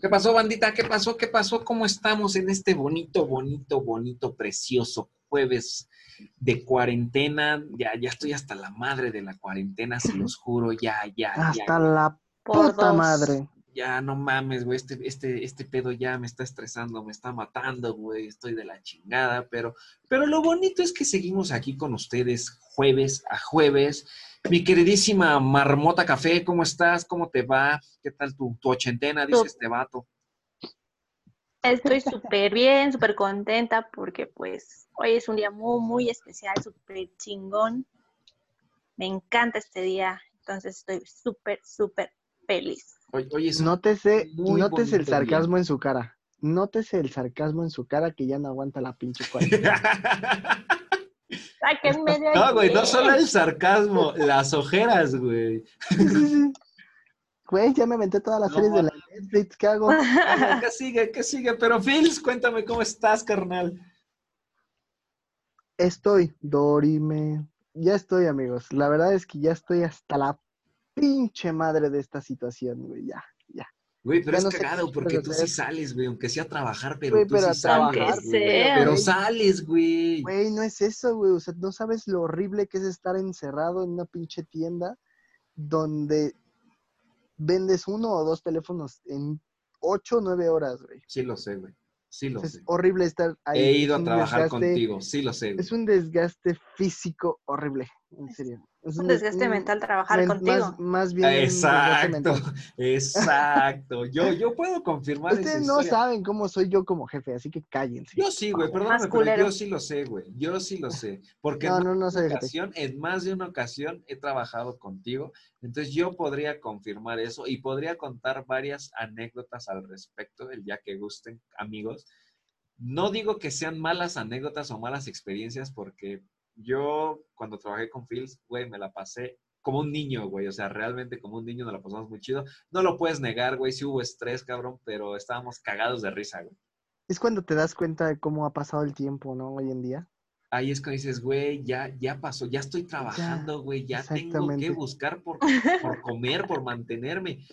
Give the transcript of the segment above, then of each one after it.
¿Qué pasó, bandita? ¿Qué pasó? ¿Qué pasó? ¿Cómo estamos en este bonito, bonito, bonito, precioso jueves de cuarentena? Ya, ya estoy hasta la madre de la cuarentena, se los juro, ya, ya, Hasta ya. la Por puta madre. Ya, no mames, güey, este, este, este pedo ya me está estresando, me está matando, güey, estoy de la chingada, pero, pero lo bonito es que seguimos aquí con ustedes jueves a jueves. Mi queridísima Marmota Café, ¿cómo estás? ¿Cómo te va? ¿Qué tal tu, tu ochentena? Dice este vato. Estoy súper bien, súper contenta porque pues hoy es un día muy, muy especial, súper chingón. Me encanta este día, entonces estoy súper, súper feliz. Oye, oye, Nótese, nótese el sarcasmo en su cara. Nótese el sarcasmo en su cara que ya no aguanta la pinche cuarentena. No, güey, no solo el sarcasmo, las ojeras, güey. Güey, ya me aventé todas las No series de la Netflix, ¿qué hago? ¿Qué sigue? ¿Qué sigue? Pero, Phils, cuéntame cómo estás, carnal. Estoy, Dorime. Ya estoy, amigos. La verdad es que ya estoy hasta la pinche madre de esta situación, güey. Ya, ya. Güey, pero Ya es no cagado porque tú sí sales, güey, aunque sea a trabajar, pero Güey, tú pero sí sales. güey. sea, Pero güey. sales, güey. Güey, no es eso, güey. O sea, no sabes lo horrible que es estar encerrado en una pinche tienda donde vendes uno o dos teléfonos en ocho o nueve horas, güey. Sí lo sé, güey. Sí lo Es sé. horrible estar ahí. He Es ido a trabajar desgaste- contigo, sí lo sé. güey. Es un desgaste físico horrible, en serio. Es un des- desgaste un- mental trabajar men- contigo. Más, más bien. Exacto, exacto. Yo, yo puedo confirmar esa Ustedes no historia. saben cómo soy yo como jefe, así que cállense. Yo sí, güey, perdóname, pero yo sí lo sé, güey. Yo sí lo sé. Porque No, en no, no más de soy una jefe. ocasión, en más de una ocasión he trabajado contigo. Entonces yo podría confirmar eso y podría contar varias anécdotas al respecto, el día que gusten, amigos. No digo que sean malas anécdotas o malas experiencias, porque yo cuando trabajé con Phils, güey, me la pasé como un niño, güey. O sea, realmente como un niño nos la pasamos muy chido. No lo puedes negar, güey, sí hubo estrés, cabrón, pero estábamos cagados de risa, güey. Es cuando te das cuenta de cómo ha pasado el tiempo, ¿no? Hoy en día. Ahí es cuando dices, güey, ya, ya pasó, ya estoy trabajando, güey, ya, tengo que buscar por, por comer, por mantenerme.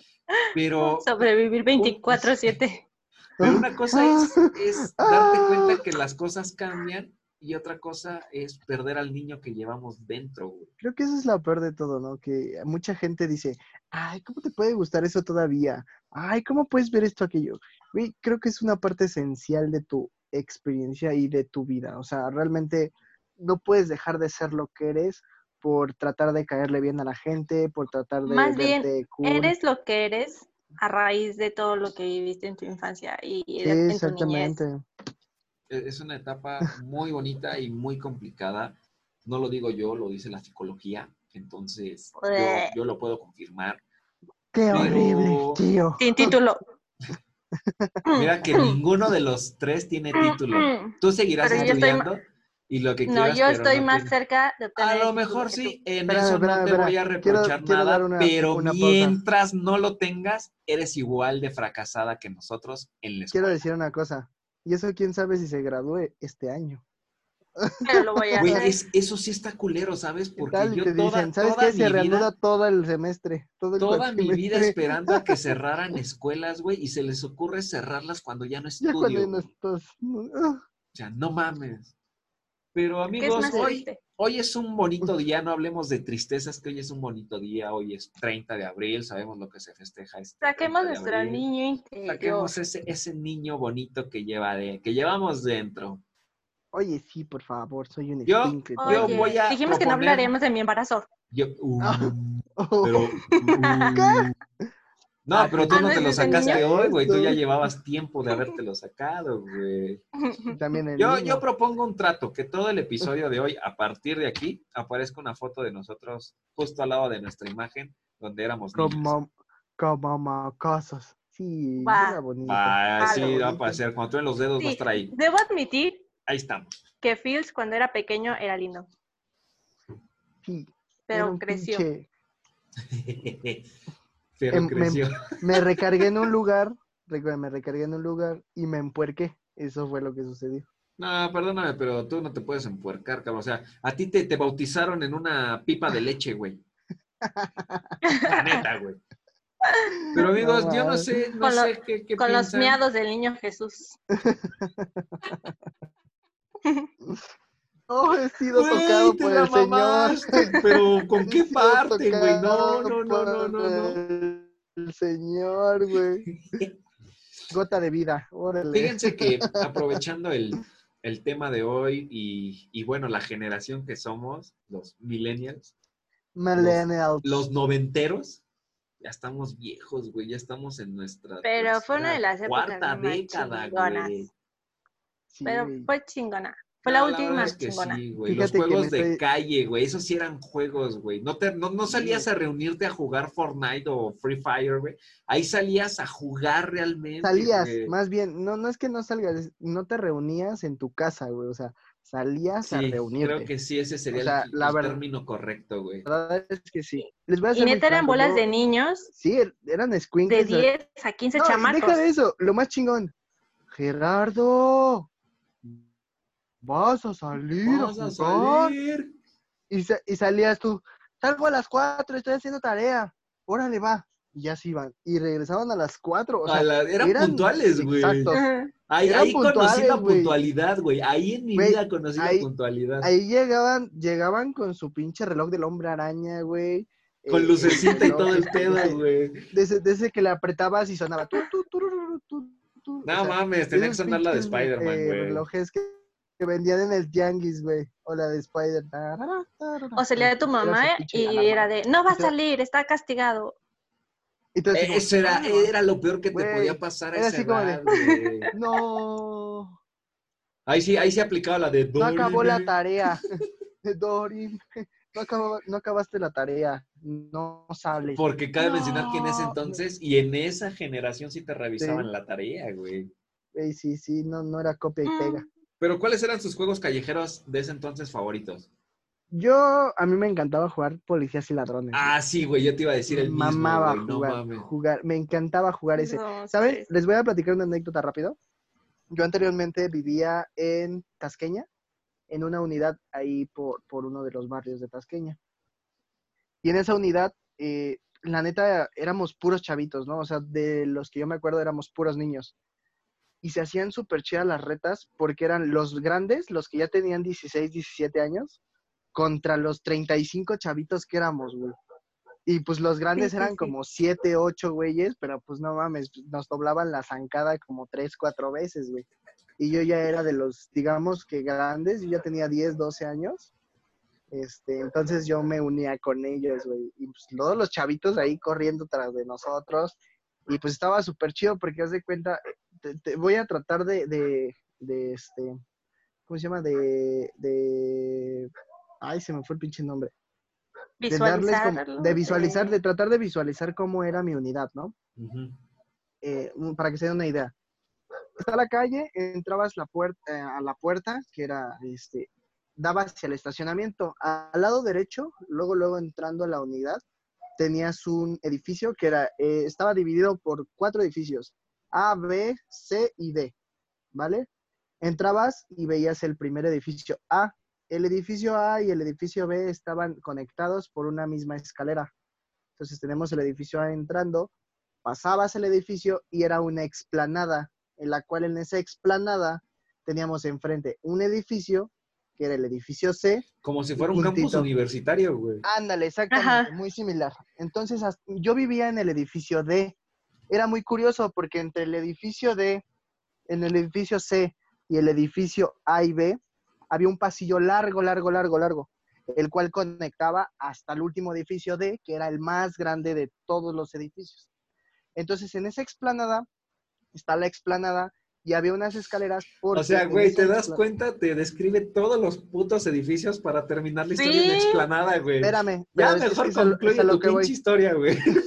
Pero, Sobrevivir 24/7. pero una cosa es, es darte cuenta que las cosas cambian y otra cosa es perder al niño que llevamos dentro, güey. Creo que eso es lo peor de todo, ¿no? Que mucha gente dice, ay, ¿cómo te puede gustar eso todavía? Ay, ¿cómo puedes ver esto, aquello? Güey, creo que es una parte esencial de tu experiencia y de tu vida. O sea, realmente no puedes dejar de ser lo que eres por tratar de caerle bien a la gente, por tratar de Más bien, cool. Eres lo que eres a raíz de todo lo que viviste en tu infancia y Sí, de- en tu niñez. E- Es una etapa muy bonita y muy complicada. No lo digo yo, lo dice la psicología. Entonces, yo, Bleh. yo lo puedo confirmar. Qué Pero- horrible, tío. Sin título. Mira que ninguno de los tres tiene título. Tú seguirás Pero yo estudiando y lo que No, quieras. yo pero estoy no más cerca de obtener A lo mejor tú. sí, en eso no te voy a Quiero- reprochar quiero nada, una- pero una pausa. mientras no lo tengas, eres igual de fracasada que nosotros en la Quiero escuela. decir una cosa. Y eso quién sabe si se gradúe este año. Pero lo voy a Güey, es- eso sí está culero, ¿sabes? ¿Qué Porque tal? Yo te toda, dicen, ¿sabes toda qué? Se reanuda vida, todo el semestre. Todo el toda mi vida esperando a que cerraran escuelas, güey, y se les ocurre cerrarlas cuando ya no Ya cuando estudio. ya no estás. no, ah. O sea, no mames. Pero ¿Qué es amigos, más hoy, triste? Hoy es un bonito día, no hablemos de tristezas, que hoy es un bonito día, hoy es 30 de abril, sabemos lo que se festeja este Saquemos 30 de nuestro abril. niño interior. Saquemos ese, ese niño bonito que lleva de, que llevamos dentro. Oye, sí, por favor, soy un Yo- yo voy a dijimos que no hablaremos de mi embarazo. Yo, uh. Oh, pero, uh, no, Ah, pero tú ah, no ¿no te lo sacaste niño? hoy, güey, tú ya llevabas tiempo de habértelo sacado, güey. También el Yo, niño. yo propongo un trato, que todo el episodio de hoy, a partir de aquí, aparezca una foto de nosotros justo al lado de nuestra imagen, donde éramos niños. como, como mocosos. Sí, Va. era bonito. Ah, sí, va a aparecer. Cuando tú en los dedos Sí, estar ahí. debo admitir Ahí estamos. que Fields cuando era pequeño era lindo, Sí, pero creció. pinche- Pero Em- me- creció. Me recargué en un lugar, recuerda, me recargué en un lugar y me empuerqué. Eso fue lo que sucedió. No, perdóname, pero tú no te puedes empuercar, cabrón. O sea, a ti te, te bautizaron en una pipa de leche, güey. La neta, güey. Pero amigos, yo no sé, no Con lo- sé qué, qué Con los miados del niño Jesús. Oh, he sido tocado te por la el Señor. mamaste, Pero ¿con qué parte, güey? No, no, no, no, no, no. Señor, güey. Gota de vida, órale. Fíjense que aprovechando el, el tema de hoy y, y bueno, la generación que somos, los millennials, Millennials. los noventeros, ya estamos viejos, güey, ya estamos en nuestra Pero fue una de las épocas cuarta más década, chingonas. güey. Sí, Pero fue chingona. Fue la última es que chingona. sí, güey. Los juegos de estoy- calle, güey. Esos sí eran juegos, güey. No, te, no, no salías a reunirte a jugar Fortnite o Free Fire, güey. Ahí salías a jugar realmente. Salías, güey. más bien, no, no es que no salgas, no te reunías en tu casa, güey. O sea, salías a Sí, reunirte. creo que sí, ese sería O sea, el, la el verdad- término correcto, güey. La verdad es que sí. Les voy a Y ser muy neta eran bolas de niños Sí, er- eran de squinkles. 10 a 15 No, y chamacos. deja de eso, lo más chingón. Gerardo, vas a salir Vas a salir. Y, sa- y salías tú, salgo a las 4, estoy haciendo tarea. Órale, va. Y ya se iban. Y regresaban a las 4. O sea, A la- eran, eran- puntuales, güey. exacto. Ahí, Eran ahí conocí la güey. puntualidad, güey. Ahí en mi vida conocí ahí- la puntualidad. Ahí llegaban, llegaban con su pinche reloj del hombre araña, güey. Con Eh, lucecita y todo el pedo, güey. De ese, de ese que le apretabas y sonaba. Tu, tu. O No sea, mames, tenía que sonar la de Spider-Man, eh, güey. relojes que, que vendían en el tianguis, güey. O la de Spider. O salía de tu mamá Era y era de, no va a salir, está castigado. Eh, Eso era, "Ah, era lo peor que te podía pasar a era esa así como de- edad, güey. No, Ahí sí, ahí sí aplicaba la de no acabó la tarea. Dorin, no, acabó- no acabaste la tarea. No sales. Porque cabe mencionar que en ese entonces y en esa generación sí te revisaban Sí. la tarea, güey. Güey, sí, sí, no, no era copia y pega. Pero ¿cuáles eran sus juegos callejeros de ese entonces favoritos? Yo, a mí me encantaba jugar policías y ladrones. Ah, sí, güey, yo te iba a decir el mismo, Mamaba güey, jugar, jugar, me encantaba jugar ese. No, ¿Saben? sí. Les voy a platicar una anécdota rápido. Yo anteriormente vivía en Tasqueña, en una unidad ahí por, por uno de los barrios de Tasqueña. Y en esa unidad, eh, la neta, éramos puros chavitos, ¿no? O sea, de los que yo me acuerdo éramos puros niños. Y se hacían súper chidas las retas porque eran los grandes, los que ya tenían 16, 17 años, contra los 35 chavitos que éramos, güey. Y pues los grandes sí, eran sí. como 7, 8 güeyes, pero pues no mames, nos doblaban la zancada como 3, 4 veces, güey. Y yo ya era de los, digamos que grandes, yo ya tenía 10, 12 años. Este, entonces yo me unía con ellos, güey. Y pues todos los chavitos ahí corriendo tras de nosotros. Y pues estaba súper chido porque haz de cuenta, te, te voy a tratar de, de, de este, ¿cómo se llama? De, de, ay, se me fue el pinche nombre de darles de visualizar, eh, de tratar de visualizar cómo era mi unidad, ¿no? Eh, para que se den una idea. Está la calle, entrabas la puerta, a la puerta, que era, este, daba hacia el estacionamiento. Al lado derecho, luego, luego entrando a la unidad, tenías un edificio que era, eh, estaba dividido por cuatro edificios, A, B, C y D, ¿vale? Entrabas y veías el primer edificio A. El edificio A y el edificio B estaban conectados por una misma escalera. Entonces tenemos el edificio A entrando, pasabas el edificio y era una explanada, en la cual en esa explanada teníamos enfrente un edificio, que era el edificio C. Como si fuera un campus universitario, güey. Ándale, exactamente, Ajá. muy similar. Entonces yo vivía en el edificio D. Era muy curioso porque entre el edificio D, en el edificio C y el edificio A y B, había un pasillo largo, largo, largo, largo, el cual conectaba hasta el último edificio D, que era el más grande de todos los edificios. Entonces, en esa explanada, está la explanada y había unas escaleras. O porque sea, en güey, ¿te das cuenta? Te describe todos los putos edificios para terminar la historia en Sí. explanada, güey. Espérame, Ya pero es que mejor concluye tu voy. pinche historia, güey.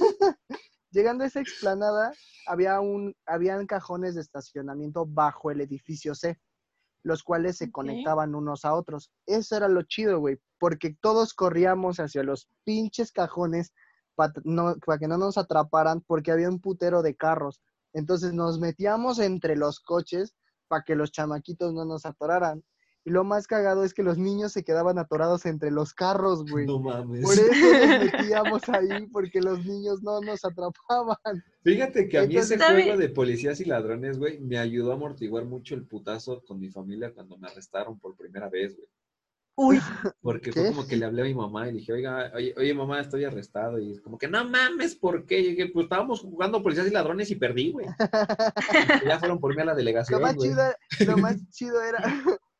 Llegando a esa explanada, había un, habían cajones de estacionamiento bajo el edificio C, los cuales se conectaban unos a otros. Eso era lo chido, güey, porque todos corríamos hacia los pinches cajones para no, pa que no nos atraparan, porque había un putero de carros. Entonces nos metíamos entre los coches para que los chamaquitos no nos atoraran. Y lo más cagado es que los niños se quedaban atorados entre los carros, güey. No mames. Por eso nos metíamos ahí, porque los niños no nos atrapaban. Fíjate que a mí ese juego de policías y ladrones, güey, me ayudó a amortiguar mucho el putazo con mi familia cuando me arrestaron por primera vez, güey. Uy, Porque ¿Qué? fue como que le hablé a mi mamá y le dije, oiga, oye, oye, mamá, estoy arrestado. Y es como que, no mames, ¿por qué? Y dije, pues estábamos jugando policías y ladrones y perdí, güey. Y ya fueron por mí a la Lo delegación, más güey. chido, lo más chido era,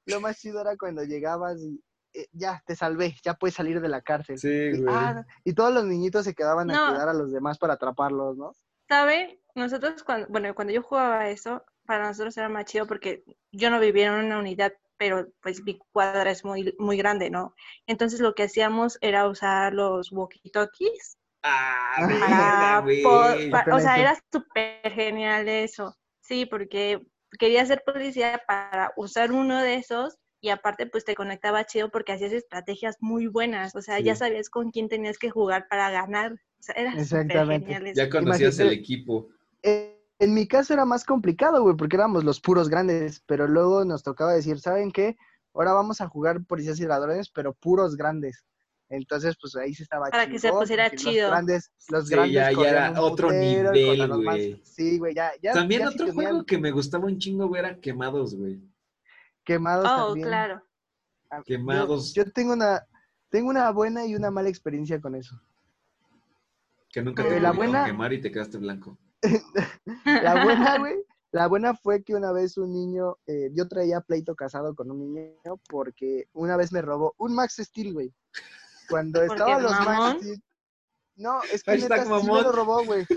lo más chido era cuando llegabas y eh, ya te salvé, ya puedes salir de la cárcel. Sí, Y, güey. ah, y todos los niñitos se quedaban a cuidar a los demás para atraparlos, ¿no? ¿sabe? Nosotros, cuando, bueno, cuando yo jugaba eso, para nosotros era más chido porque yo no vivía en una unidad, pero pues mi cuadra es muy, muy grande, ¿no? Entonces lo que hacíamos era usar los walkie-talkies Ah, para, o sea, era súper genial eso. Sí, porque quería ser policía para usar uno de esos y aparte pues te conectaba chido porque hacías estrategias muy buenas, o sea, ya sabías con quién tenías que jugar para ganar. O sea, era Exactamente. Ya conocías el equipo. Eh, en mi caso era más complicado, güey, porque éramos los puros grandes, pero luego nos tocaba decir, ¿saben qué? Ahora vamos a jugar policías y ladrones, pero puros grandes. Entonces, pues ahí sí estaba Para que se pusiera chido. Los grandes, los Sí, grandes ya- era otro putero, nivel, güey. Sí, güey, ya, ya. También ya sí otro tenían juego que me gustaba un chingo, güey, era Quemados, güey. quemados Oh, también. claro. Ah, yo- Quemados. Yo, tengo una, tengo una buena y una mala experiencia con eso. Que nunca Eh, te la pudieron buena- quemar y te quedaste blanco. La buena, güey, la buena fue que una vez un niño, eh, yo traía pleito casado con un niño porque una vez me robó un Max Steel, güey. Cuando ¿Por estaban los mamón? Max Steel. No, es que neta sí me lo robó, güey. Sí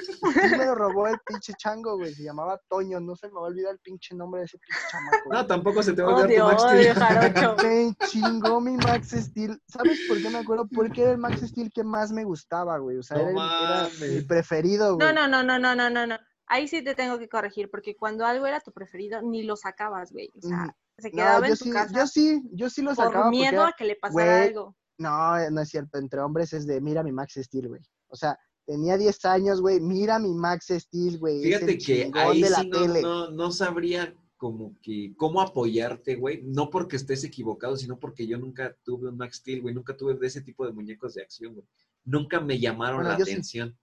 me lo robó el pinche chango, güey. Se llamaba Toño, no se me va a olvidar el pinche nombre de ese pinche chamaco. No, güey. tampoco se te va a olvidar tu Max Steel. Me chingó mi Max Steel. ¿Sabes por qué me acuerdo? Porque era el Max Steel que más me gustaba, güey. O sea, No era, el- era mi preferido, güey. No, no, no, no, no, no, no, no. Ahí sí te tengo que corregir, porque cuando algo era tu preferido, ni lo sacabas, güey. O sea, Ujú. se No, quedaba yo en tu sí, casa yo sí, yo sí lo sacaba por porque miedo era- a que le pasara güey, algo. No, no es cierto. Entre hombres es de mira mi Max Steel, güey. O sea, tenía 10 años, güey. Mira mi Max Steel, güey. es Fíjate el que ahí de la sí no, tele. no, no sabría como que cómo apoyarte, güey. No porque estés equivocado, sino porque yo nunca tuve un Max Steel, güey. Nunca tuve de ese tipo de muñecos de acción, güey. Nunca me llamaron Bueno, la sí. atención.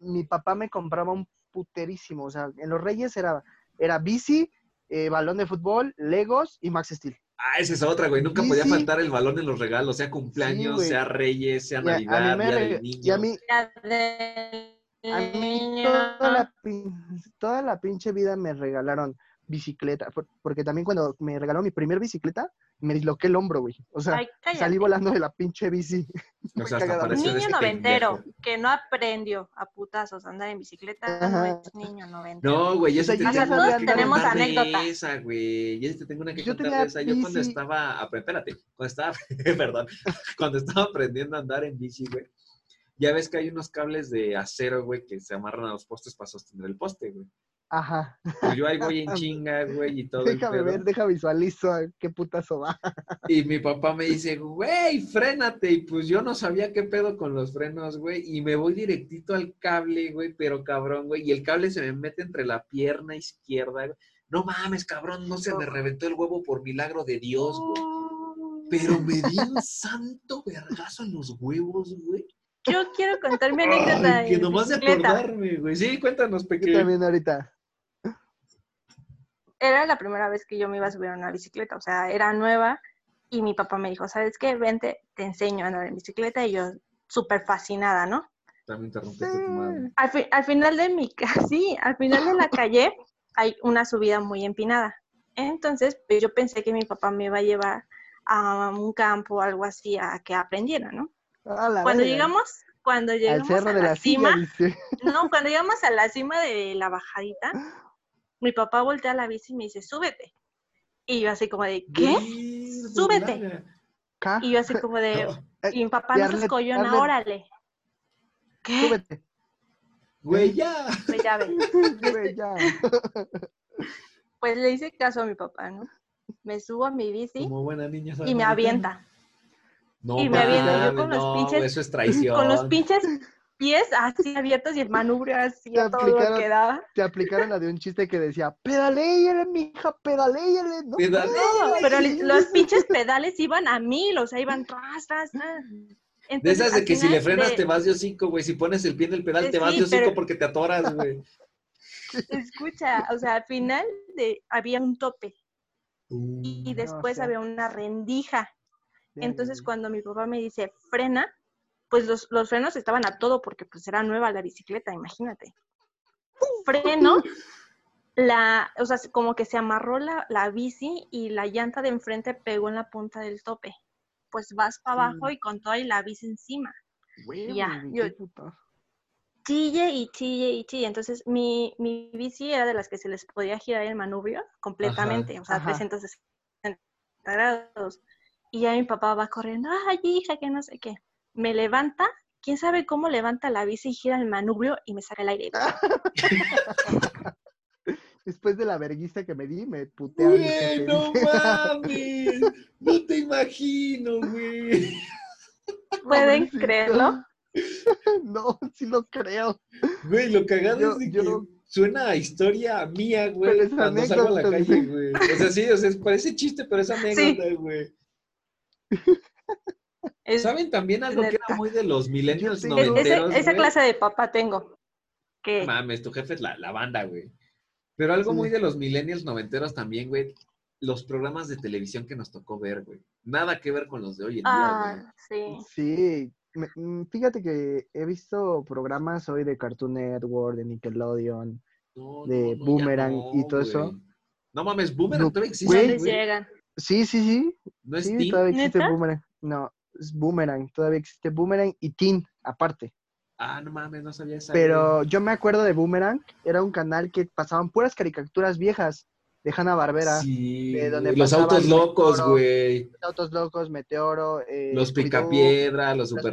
Mi papá me compraba un puterísimo. O sea, en los Reyes era, era bici, eh, balón de fútbol, Legos y Max Steel. Ah, esa es otra, güey. Nunca Sí, podía sí. faltar el balón en los regalos, sea cumpleaños, sea Reyes, sea Y a, a Navidad, mí me Día del Niño. y a mí, a mí toda la, pin- toda la pinche vida me regalaron bicicleta. por- Porque también cuando me regalaron mi primer bicicleta, me disloqué el hombro, güey. O sea, Ay, salí volando de la pinche bici. O sea, hasta niño ese noventero pendejo. que no aprendió a putazos a andar en bicicleta no es niño noventero. No, güey, yo sí te tengo que tenemos anécdota. esa, güey. Yo sí te tengo una que Yo contar tenía de esa. Yo cuando estaba, espérate, cuando estaba, perdón, cuando estaba aprendiendo a andar en bici, güey, ya ves que hay unos cables de acero, güey, que se amarran a los postes para sostener el poste, güey. Ajá. Pues yo ahí voy en chinga, güey, y todo el Déjame pedo. ver, deja visualizo a qué putazo va. Y mi papá me dice, güey, frénate. Y pues yo no sabía qué pedo con los frenos, güey. Y me voy directito al cable, güey, pero cabrón, güey. Y el cable se me mete entre la pierna izquierda, güey. No mames, cabrón, no se me reventó el huevo por milagro de Dios, güey. Pero me di un santo vergazo en los huevos, güey. Yo quiero contar mi anécdota Ay, que nomás de acordarme, güey. Sí, cuéntanos, Yo pequeño. también ahorita. Era la primera vez que yo me iba a subir a una bicicleta, o sea, era nueva y mi papá me dijo, ¿sabes qué? Vente, te enseño a andar en bicicleta y yo súper fascinada, ¿no? También te rompiste tu madre. Al, fi- al final de mi sí, al final de la calle hay una subida muy empinada. Entonces, pues yo pensé que mi papá me iba a llevar a un campo o algo así a que aprendiera, ¿no? A la Cuando verga. llegamos, cuando al llegamos cerro a de la, la cima, silla, dice. no, cuando llegamos a la cima de la bajadita, mi papá voltea la bici y me dice, súbete. Y yo así como de, ¿qué? Güey, Súbete. Y yo así como de, No, y mi papá no se escollona, Arlet- órale. ¿Qué? Súbete. Güey, ya. Pues ya ve. Güey, ya. Pues le hice caso a mi papá, ¿no? Me subo a mi bici Como buena niña. y me avienta. No, y me aviento yo con los no, pinches- Eso es traición. Con los pinches pies así abiertos y el manubrio así Te a todo lo aplicaron- que daba. Te aplicaron la de un chiste que decía, pedaléyale, mija, pedaléale. No, pero los pinches pedales iban a mil, o sea, iban tras, tras, tras. De esas de que si le frenas de- te vas de hocico, güey. Si pones el pie en el pedal, Eh, te vas de hocico pero- porque te atoras, güey. Escucha, o sea, al final de, había un tope Uh, y después había una rendija. Entonces, cuando mi papá me dice frena, pues los, los frenos estaban a todo porque pues era nueva la bicicleta, imagínate. Freno, la, o sea, como que se amarró la, la bici y la llanta de enfrente pegó en la punta del tope. Pues vas para abajo y con toda y la bici encima. Ya, yo-. Chille y chille y chille. Entonces, mi, mi bici era de las que se les podía girar el manubrio completamente, o sea, Ajá. 360 grados. Y ya mi papá va corriendo, ay, hija, que no sé qué. Me levanta, quién sabe cómo levanta la bici y gira el manubrio y me saca el aire. Después de la verguista que me di, me putea mi Güey, no mames. No te imagino, güey. ¿Pueden Pobrecito. creerlo? no, sí lo creo. Güey, lo cagado Yo- es de yo que no- suena a historia mía, güey, cuando salgo a la calle, güey. O sea, sí, o sea, parece chiste, pero es anécdota, güey. Es- ¿Saben también algo que era muy de los millennials ese- noventeros, esa güey? clase de papá tengo. Que Mames, tu jefe es la, la banda, güey. Pero algo Sí. muy de los millennials noventeros también, güey. Los programas de televisión que nos tocó ver, güey. Nada que ver con los de hoy en día, güey. ah, sí. Sí, mm, fíjate que he visto programas hoy de Cartoon Network, de Nickelodeon. No, de no, no, ya Boomerang y todo güey. eso. No mames, Boomerang No, todavía existe, güey. Sí, sí, sí. No es sí, todavía existe ¿Neta? Boomerang. No, es Boomerang. Todavía existe Boomerang y Teen, aparte. Ah, no mames, no sabía esa. Pero yo me acuerdo de Boomerang. Era un canal que pasaban puras caricaturas viejas de Hanna Barbera. Sí, de donde los autos locos, güey. Autos Locos, Meteoro. eh, Los picapiedra, los los los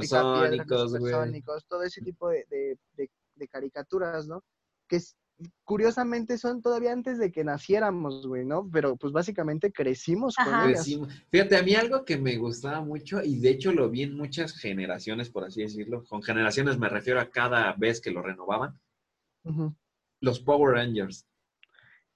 supersónicos, güey. todo ese tipo de, de- de- de caricaturas, ¿no? Que es- curiosamente son todavía antes de que naciéramos, güey, ¿no? Pero pues básicamente crecimos con ellas. Decimos- Fíjate, a mí algo que me gustaba mucho, y de hecho lo vi en muchas generaciones, por así decirlo. Con generaciones me refiero a cada vez que lo renovaban. Los Power Rangers.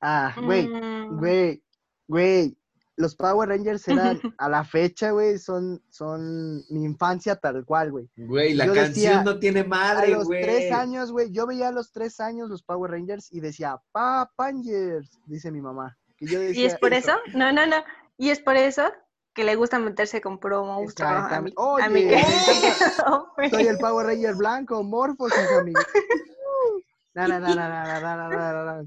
Ah, güey, Mm, güey, güey. Los Power Rangers eran, a la fecha, güey, son, son mi infancia tal cual, güey. Güey, la Yo canción decía, no tiene A madre, los güey. tres años, güey, yo veía a los tres años los Power Rangers y decía, Pa Rangers, dice mi mamá. Que yo ¿Y decía es por eso? No, no, no. Y es por eso que le gusta meterse con monstruo a mi, Exactamente. a mi Oye, me Hombre. Soy el Power Ranger blanco, Morphos, hija mía. Na, na, na,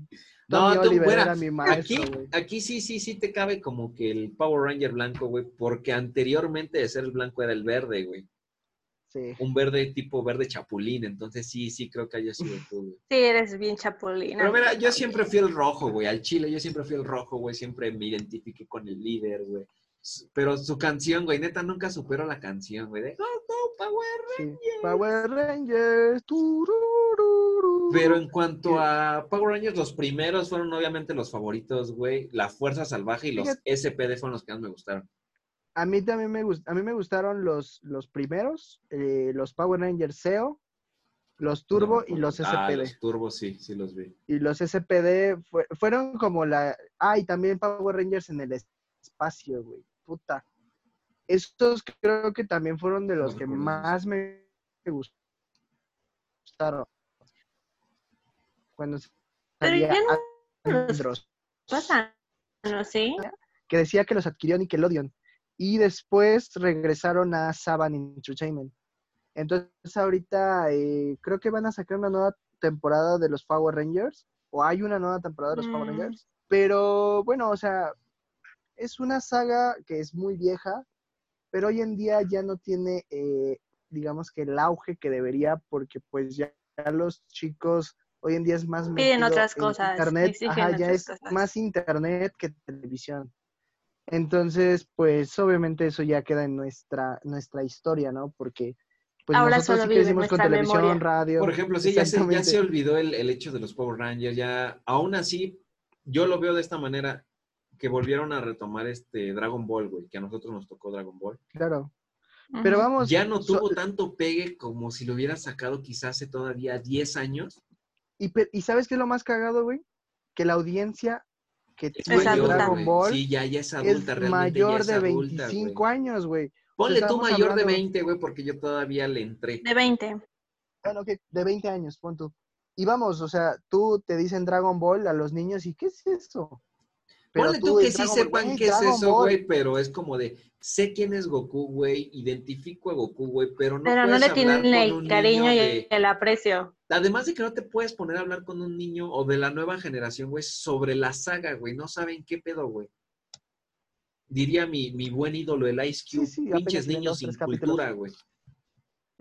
No, Tommy tú, Oliver fuera. era mi maestro, Aquí, aquí sí, sí, sí te cabe como que el Power Ranger blanco, güey, porque anteriormente de ser el blanco era el verde, güey. Sí. Un verde tipo verde chapulín, entonces sí, sí creo que haya sido tú, güey. Sí, eres bien chapulina. Pero mira, yo siempre fui el rojo, güey, al chile yo siempre fui el rojo, güey, siempre me identifiqué con el líder, güey. Pero su canción, güey, neta nunca supero la canción, güey, de Go, Go, Power. sí. Power Rangers. turururu. Pero en cuanto a Power Rangers, los primeros fueron obviamente los favoritos, güey. La Fuerza Salvaje y los. SPD fueron los que más me gustaron. A mí también me gust- a mí me gustaron los, los primeros, eh, los Power Rangers SEO, los Turbo y los Ah, SPD. los turbos, sí, sí los vi. Y los SPD fue- fueron como la... Ah, y también Power Rangers en el es- espacio, güey. Puta. Estos creo que también fueron de los No que recuerdo más me gustaron. Cuando Pero ya no Andros, pasa, ¿no? ¿Sí? que decía que los adquirió Nickelodeon. Y después regresaron a Saban Entertainment. Entonces ahorita eh, creo que van a sacar una nueva temporada de los Power Rangers. O hay una nueva temporada de los Power Mm. Rangers. Pero bueno, o sea, es una saga que es muy vieja, pero hoy en día ya no tiene, eh, digamos que el auge que debería, porque pues ya los chicos hoy en día es más Piden metido otras en cosas, internet, ajá, ya es cosas. más internet que televisión. Entonces, pues obviamente eso ya queda en nuestra nuestra historia, ¿no? Porque pues Ahora nosotros solo sí crecimos con televisión, memoria. radio. Por ejemplo, sí, ya se, ya se olvidó el, el hecho de los Power Rangers. Ya, aún así, yo lo veo de esta manera, que volvieron a retomar este Dragon Ball, güey, que a nosotros nos tocó Dragon Ball. Claro. Pero vamos, ya no so- tuvo tanto pegue como si lo hubiera sacado quizás hace todavía 10 años. Y, pe- y ¿sabes qué es lo más cagado, güey? Que la audiencia que Es tiene adulta. Dragon. Ball Sí, ya, ya es es adulta, realmente mayor ya es de adulta, 25 güey. años, güey. Ponle tú mayor de hablando- 20, güey, porque yo todavía le entré. De 20. Bueno, que de 20 años, pon tú. Y vamos, o sea, tú te dicen Dragon Ball a los niños y ¿qué es eso? Ponle tú que es sí Dragon sepan qué es eso, güey, pero es como de, sé quién es Goku, güey, identifico a Goku, güey, pero no Pero no le tienen el cariño y de- el aprecio. Además de que no te puedes poner a hablar con un niño o de la nueva generación, güey, sobre la saga, güey, no saben qué pedo, güey. Diría mi, mi buen ídolo, el Ice Cube, Sí, sí, pinches niños sin cultura, güey.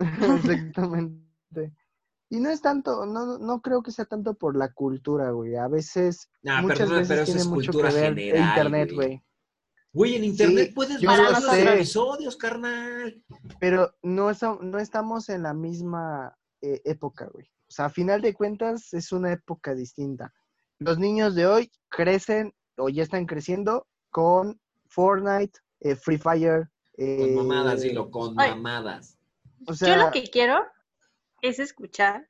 Exactamente. Y no es tanto, no, no creo que sea tanto por la cultura, güey. A veces, Nah, muchas veces pero eso tiene es mucho cultura que ver general, internet, güey. en internet Sí, puedes ver lo los episodios, carnal. Pero no, esa- no estamos en la misma eh, época, güey. O sea, a final de cuentas es una época distinta. Los niños de hoy crecen o ya están creciendo con Fortnite, eh, Free Fire. Con eh, mamadas, dilo, con mamadas. O Yo sea, lo que quiero es escuchar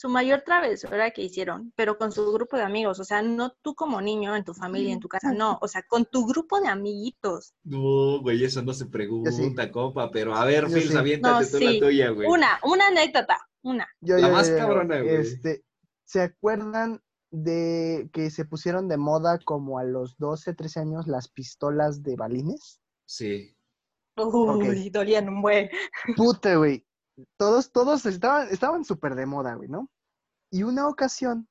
su mayor travesura que hicieron, pero con su grupo de amigos. O sea, no tú como niño en tu familia, en tu casa, no. O sea, con tu grupo de amiguitos. No, güey, eso no se pregunta, compa, pero a ver, Yo Phil, sí. aviéntate No, tú sí. la tuya, güey. Una, una anécdota, una. yo- la yo- más yo- cabrona, güey. Este, ¿se acuerdan de que se pusieron de moda como a los 12, 13 años las pistolas de balines? Sí. Uy, dolían un buen. Puta, güey. Todos, todos estaban, estaban súper de moda, güey, ¿no? Y una ocasión,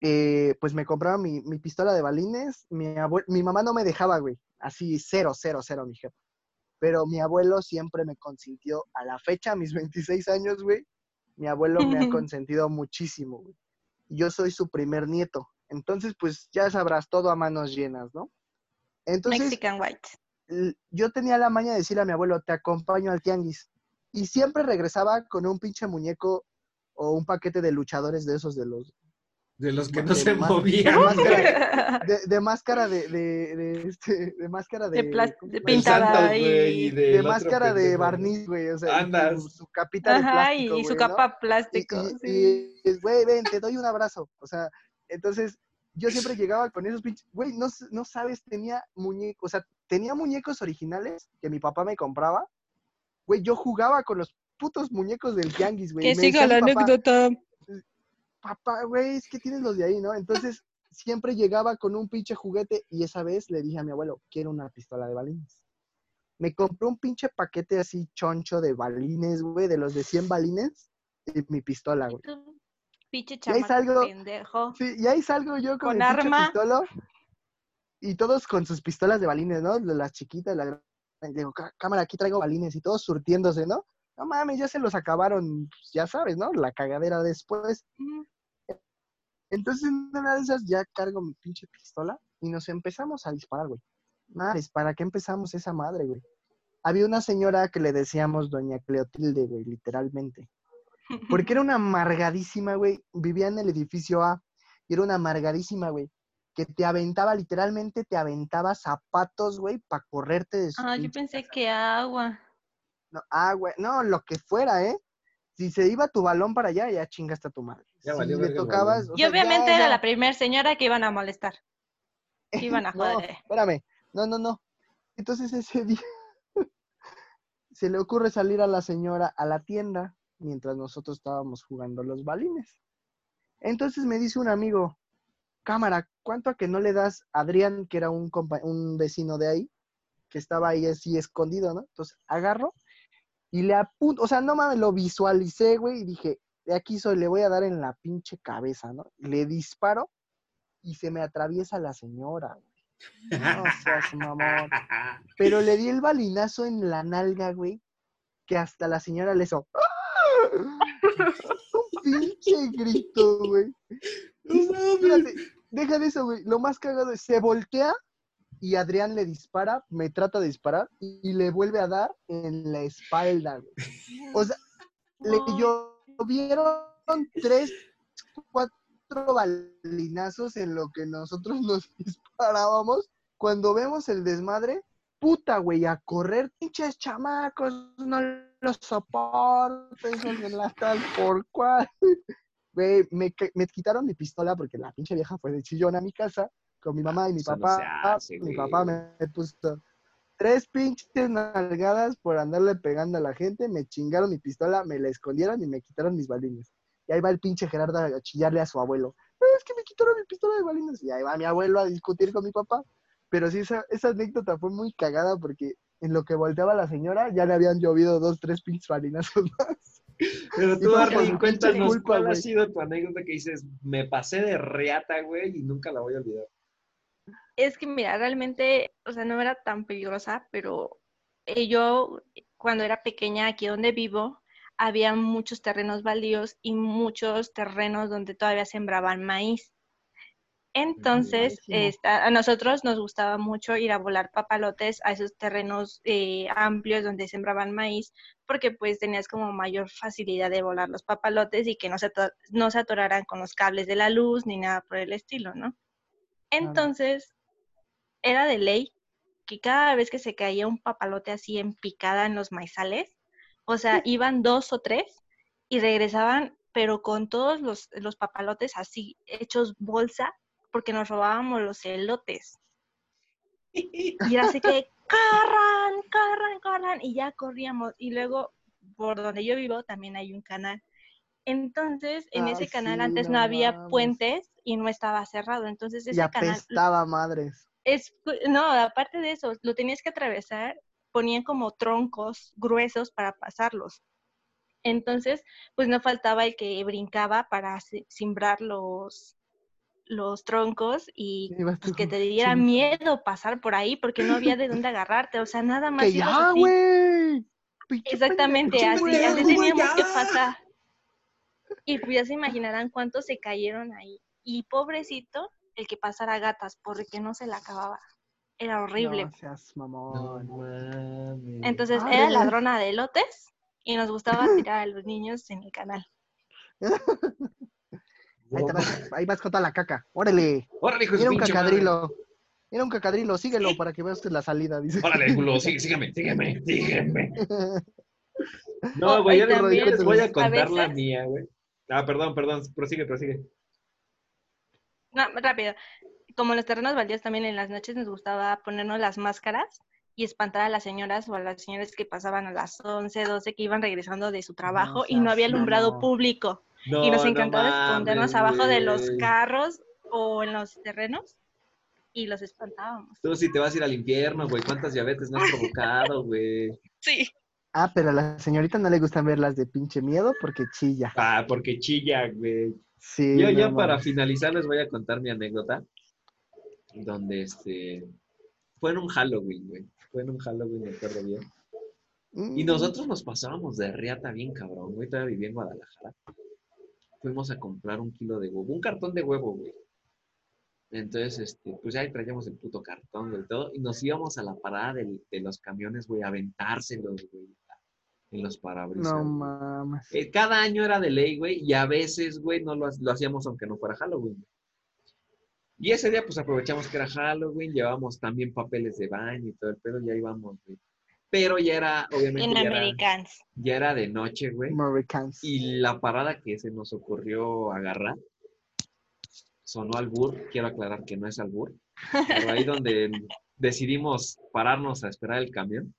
eh, pues me compraron mi, mi pistola de balines. Mi, mi mamá no me dejaba, güey. Así, cero, cero, cero, mi jefa. Pero mi abuelo siempre me consintió. A la fecha, a mis 26 años, güey, mi abuelo me ha consentido muchísimo, güey. Yo soy su primer nieto. Entonces, pues ya sabrás, todo a manos llenas, ¿no? Entonces, Mexican White. yo tenía la maña de decirle a mi abuelo, te acompaño al tianguis. Y siempre regresaba con un pinche muñeco o un paquete de luchadores de esos de los... De los que De no se movían. de máscara, de, de máscara de, de, de este, de máscara de... De, plas- ¿cómo de pintada y De máscara de barniz, güey. O sea, Andas. su, su capita de Ajá, plástico, y su ¿no? capa Y- plástico. sí. güey, ven, te doy un abrazo. O sea, entonces yo siempre llegaba con esos pinches, güey, no, no sabes, tenía muñecos, o sea, tenía muñecos originales que mi papá me compraba. Güey, yo jugaba con los putos muñecos del tianguis, güey. Que siga la papá, anécdota. Papá, güey, es que tienes los de ahí, ¿no? Entonces siempre llegaba con un pinche juguete y esa vez le dije a mi abuelo, quiero una pistola de balines. Me compró un pinche paquete así choncho de balines, güey, de los de 100 balines y mi pistola, güey. Pinche Y ahí chamaco salgo- pendejo. Sí, y ahí salgo yo con, Con mi arma. pistola y todos con sus pistolas de balines, ¿no? Las chiquitas, la gran- Digo, "Cá- cámara, aquí traigo balines y todos surtiéndose, ¿no? No mames, ya se los acabaron, pues, ya sabes, ¿no? La cagadera después. Entonces, en una de esas ya cargo mi pinche pistola y nos empezamos a disparar, güey. Madres, ¿para qué empezamos esa madre, güey? Había una señora que le decíamos Doña Cleotilde, güey, literalmente. Porque era una amargadísima, güey. Vivía en el edificio A y era una amargadísima, güey. Que te aventaba, literalmente te aventaba zapatos, güey, para correrte de su Ah, yo pensé casa. que agua. No, ah, güey, no, lo que fuera, ¿eh? Si se iba tu balón para allá, ya chingaste a tu madre. Ya si valió le tocabas. Y sea, ya, obviamente era ya. la primera señora que iban a molestar. que iban a No, joder. espérame. No, no, no. Entonces ese día se le ocurre salir a la señora a la tienda mientras nosotros estábamos jugando los balines. Entonces me dice un amigo, cámara, ¿cuánto a que no le das a Adrián, que era un, compa- un vecino de ahí, que estaba ahí así escondido, ¿no? Entonces agarro y le apunto, o sea, no mames, lo visualicé, güey, y dije, de aquí soy, le voy a dar en la pinche cabeza, ¿no? Le disparo y se me atraviesa la señora, güey. No seas mamón. Pero le di el balinazo en la nalga, güey, que hasta la señora le hizo. Un pinche grito, güy. Y, espérate, deja de eso, güey. Lo más cagado es, se voltea y Adrián le dispara, me trata de disparar y, le vuelve a dar en la espalda, güey. O sea, le llovieron tres, cuatro balinazos en lo que nosotros nos disparábamos. Cuando vemos el desmadre, puta, güey, a correr, pinches chamacos, no los soporto, esos de las tal por cual. Güey, me, me quitaron mi pistola porque la pinche vieja fue de chillón a mi casa con mi mamá y mi Eso no papá. se hace, mi papá me puso tres pinches nalgadas por andarle pegando a la gente, me chingaron mi pistola, me la escondieron y me quitaron mis balines. Y ahí va el pinche Gerardo a chillarle a su abuelo. "Eh, Es que me quitaron mi pistola de balines. Y ahí va mi abuelo a discutir con mi papá. Pero sí, esa, esa anécdota fue muy cagada porque en lo que volteaba la señora ya le habían llovido dos, tres pinches balinazos más. Pero tú, mi cuéntanos culpa, cuál ha sido tu anécdota que dices, me pasé de reata, güey, y nunca la voy a olvidar. Es que mira, realmente, o sea, no era tan peligrosa, pero eh, yo cuando era pequeña, aquí donde vivo, había muchos terrenos baldíos y muchos terrenos donde todavía sembraban maíz. Entonces, esta- a nosotros nos gustaba mucho ir a volar papalotes a esos terrenos eh, amplios donde sembraban maíz, porque pues tenías como mayor facilidad de volar los papalotes y que no se, no se atoraran con los cables de la luz ni nada por el estilo, ¿no? Entonces, era de ley que cada vez que se caía un papalote así en picada en los maizales, o sea, iban dos o tres y regresaban, pero con todos los, los papalotes así hechos bolsa, porque nos robábamos los elotes. Y era así que, corran, corran, corran, y ya corríamos. Y luego, por donde yo vivo, también hay un canal. Entonces, en Ah, ese canal sí, antes no no había mames. puentes y no estaba cerrado. Entonces, Y ese canal apestaba madres. es, no, aparte de eso, lo tenías que atravesar, ponían como troncos gruesos para pasarlos. Entonces, pues no faltaba el que brincaba para si- simbrar los, los troncos y pues que te diera miedo pasar por ahí porque no había de dónde agarrarte, o sea, nada más Que ya, güey. Exactamente, así, así teníamos que pasar. Y pues ya se imaginarán cuántos se cayeron ahí. Y pobrecito, el que pasara gatas, porque no se la acababa. Era horrible. No seas No mamón. mames. Entonces Ah, era ladrona de elotes y nos gustaba tirar a los niños en el canal. Ahí, te vas, ahí vas con toda la caca. Órale. Órale, hijo Era un cacadrilo. Era un cacadrilo. Síguelo para que veas la salida. Dice. Órale, culo, sigue, sígueme, sígueme, sígueme. No, güey, ya les- voy a a contar la mía, güey. Ah, perdón, perdón, prosigue, prosigue. No, rápido. Como en los terrenos baldíos también en las noches nos gustaba ponernos las máscaras y espantar a las señoras o a las señoras que pasaban a las 11, 12 que iban regresando de su trabajo y no había alumbrado público. No, y nos no encantaba escondernos abajo de los carros o en los terrenos y los espantábamos. Tú sí te vas a ir al infierno, güey. ¿Cuántas diabetes no has provocado, güey? Sí. Ah, pero a la señorita no le gustan ver las de pinche miedo porque chilla. Ah, porque chilla, güey. Sí. Yo no ya para finalizar les voy a contar mi anécdota. Donde este. Fue en un Halloween, güey. Fue en un Halloween, me acuerdo bien. Y Mm, nosotros nos pasábamos de riata bien cabrón, güey. Todavía vivía en Guadalajara. Fuimos a comprar un kilo de huevo, un cartón de huevo, güey. Entonces, este, pues ya ahí traíamos el puto cartón y todo. Y nos íbamos a la parada del- de los camiones, güey, a aventárselos, güey. En los parabrisas. No mames. Eh, cada año era de ley, güey, y a veces, güey, no lo, lo hacíamos aunque no fuera Halloween. Y ese día, pues aprovechamos que era Halloween, llevamos también papeles de baño y todo el pedo, ya íbamos, güey. Pero ya era, obviamente, En ya era, Americans. ya era de noche, güey. Americans. Y la parada que se nos ocurrió agarrar sonó albur, quiero aclarar que no es albur, pero ahí donde decidimos pararnos a esperar el camión,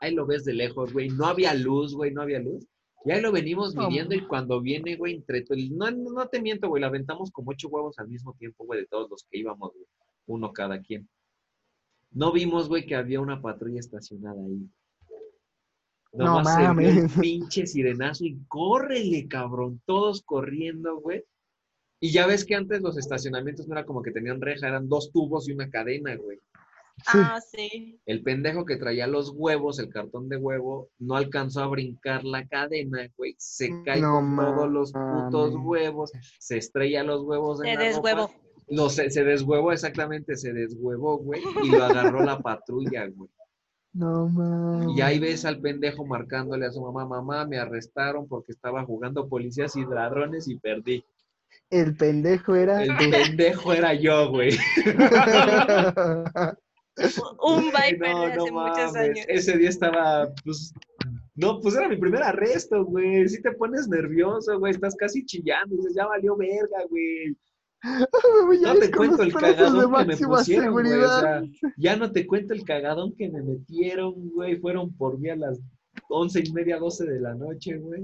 ahí lo ves de lejos, güey, no había luz, güey, no había luz. Y ahí lo venimos midiendo y cuando viene, güey, entre no, no, te miento, güey, la aventamos como ocho huevos al mismo tiempo, güey, de todos los que íbamos, güey, uno cada quien. No vimos, güey, que había una patrulla estacionada ahí. No Nomás el mames. pinche sirenazo y córrele, cabrón, todos corriendo, güey. Y ya ves que antes los estacionamientos no era como que tenían reja, eran dos tubos y una cadena, güey. Sí. Ah, sí. El pendejo que traía los huevos, el cartón de huevo, no alcanzó a brincar la cadena, güey. Se cae No con todos los putos huevos, se estrella los huevos en Se deshuevó. No, se, se deshuevó, exactamente, se deshuevó, güey. Y lo agarró la patrulla, güey. No mames. Y ahí ves al pendejo marcándole a su mamá, mamá, me arrestaron porque estaba jugando policías y ladrones y perdí. El pendejo era. El pendejo era yo, güey. Un Viper no, de hace no muchos mames. años. Ese día estaba, pues, no, pues era mi primer arresto, güey. Si te pones nervioso, güey, estás casi chillando, dices, ya valió verga, güey. Ya No te cuento el cagadón que me pusieron, güey. O sea, ya no te cuento el cagadón que me metieron, güey. Fueron por mí a las once y media, doce de la noche, güey.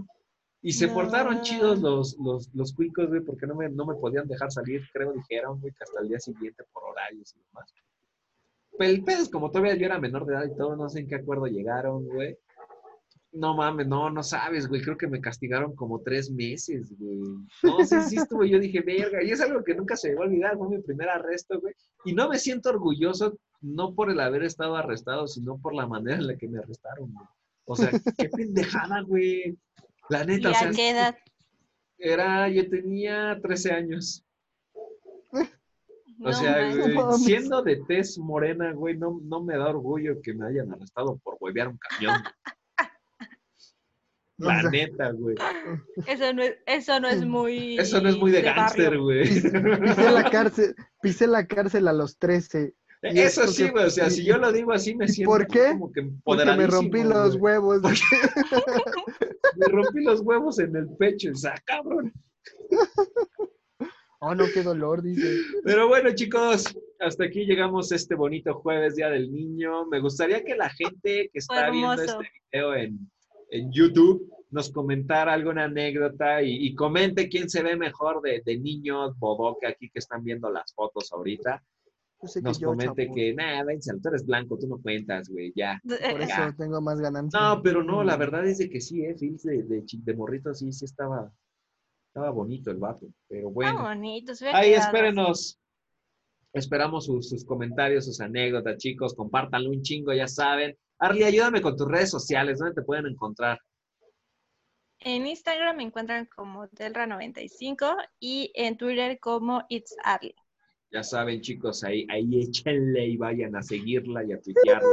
Y se No. portaron chidos los, los, los cuicos, güey, porque no me, no me podían dejar salir, creo, dijeron, güey, que hasta el día siguiente por horarios y demás. Pero el pedo es como todavía yo era menor de edad y todo, no sé en qué acuerdo llegaron, güey. No mames, no, no sabes, güey. Creo que me castigaron como tres meses, güey. No, sí, sí estuvo. Yo dije, verga. Y es algo que nunca se me va a olvidar. Fue mi primer arresto, güey. Y no me siento orgulloso, no por el haber estado arrestado, sino por la manera en la que me arrestaron, güey. O sea, qué pendejada, güey. La ¿Y neta, o sea, a qué edad? era, yo tenía 13 años. O No sea, mames. siendo de tez morena, güey, no, no me da orgullo que me hayan arrestado por huevear un camión. O La sea, neta, güey. Eso no es, eso no es muy. Eso no es muy de gángster, barrio. güey. Pisé la cárcel, pisé la cárcel a los 13. Y Eso sí, güey. O sea, y- si yo lo digo así, me siento por qué? como que Porque me rompí los güey. huevos. Me rompí los huevos en el pecho. O sea, cabrón. Oh, no, qué dolor, dice. Pero bueno, chicos, hasta aquí llegamos este bonito jueves, Día del Niño. Me gustaría que la gente que está viendo este video en, en YouTube nos comentara alguna anécdota y, y comente quién se ve mejor de, de niños, bodoque aquí que están viendo las fotos ahorita. Yo sé que Nos yo, comente que, nada, tú eres blanco, tú no cuentas, güey, ya. Por eso Ya. tengo más ganancias. No, pero no, la verdad es de que sí, eh, Phils de, de, de morrito sí, sí estaba, estaba bonito el vato, pero Está bueno. bonito. se Ahí espérenos. Esperamos sus, sus comentarios, sus anécdotas, chicos. Compártanlo un chingo, ya saben. Arly, ayúdame con tus redes sociales. ¿Dónde te pueden encontrar? En Instagram me encuentran como Delra95 y en Twitter como It's Arly. Ya saben, chicos, ahí, ahí échenle y vayan a seguirla y a tuitearla.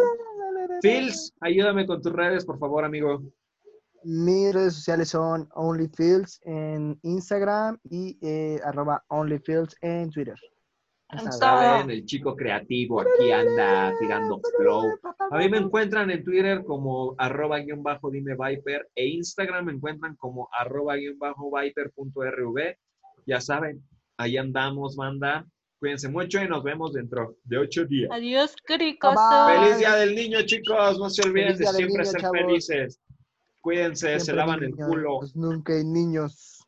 Phils, ayúdame con tus redes, por favor, amigo. Mis redes sociales son OnlyFields en Instagram y eh, arroba OnlyFields en Twitter. Ya Está saben. Saben, el chico creativo aquí anda tirando flow. A mí me encuentran en Twitter como arroba guion bajo dime Viper e Instagram me encuentran como arroba guion bajo Viper.rv. Ya saben, ahí andamos, banda. Cuídense mucho y nos vemos dentro de ocho días. Adiós. Bye. Feliz Día del Niño, chicos. No se olviden de siempre Niño, ser chavos. felices. Cuídense, se lavan el culo. Nunca hay niños.